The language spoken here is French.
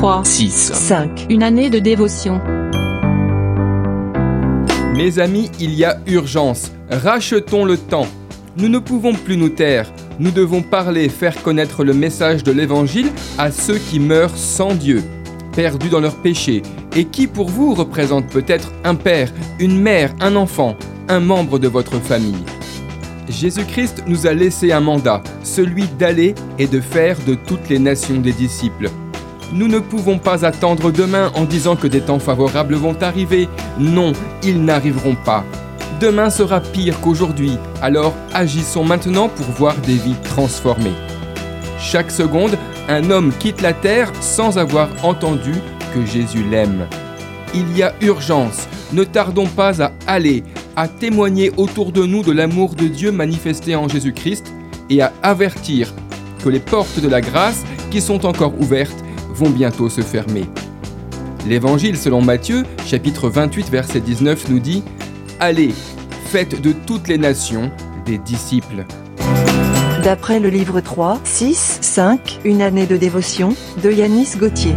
3, 6. 5. une année de dévotion. Mes amis, il y a urgence. Rachetons le temps. Nous ne pouvons plus nous taire. Nous devons parler, faire connaître le message de l'Évangile à ceux qui meurent sans Dieu, perdus dans leurs péchés, et qui pour vous représente peut-être un père, une mère, un enfant, un membre de votre famille? Jésus-Christ nous a laissé un mandat, celui d'aller et de faire de toutes les nations des disciples. Nous ne pouvons pas attendre demain en disant que des temps favorables vont arriver. Non, ils n'arriveront pas. Demain sera pire qu'aujourd'hui, alors agissons maintenant pour voir des vies transformées. Chaque seconde, un homme quitte la terre sans avoir entendu que Jésus l'aime. Il y a urgence, ne tardons pas à aller, à témoigner autour de nous de l'amour de Dieu manifesté en Jésus-Christ et à avertir que les portes de la grâce qui sont encore ouvertes vont bientôt se fermer. L'Évangile selon Matthieu, chapitre 28, verset 19, nous dit Allez, faites de toutes les nations des disciples. D'après le livre 3, 6, 5, Une année de dévotion, de Yanis Gauthier.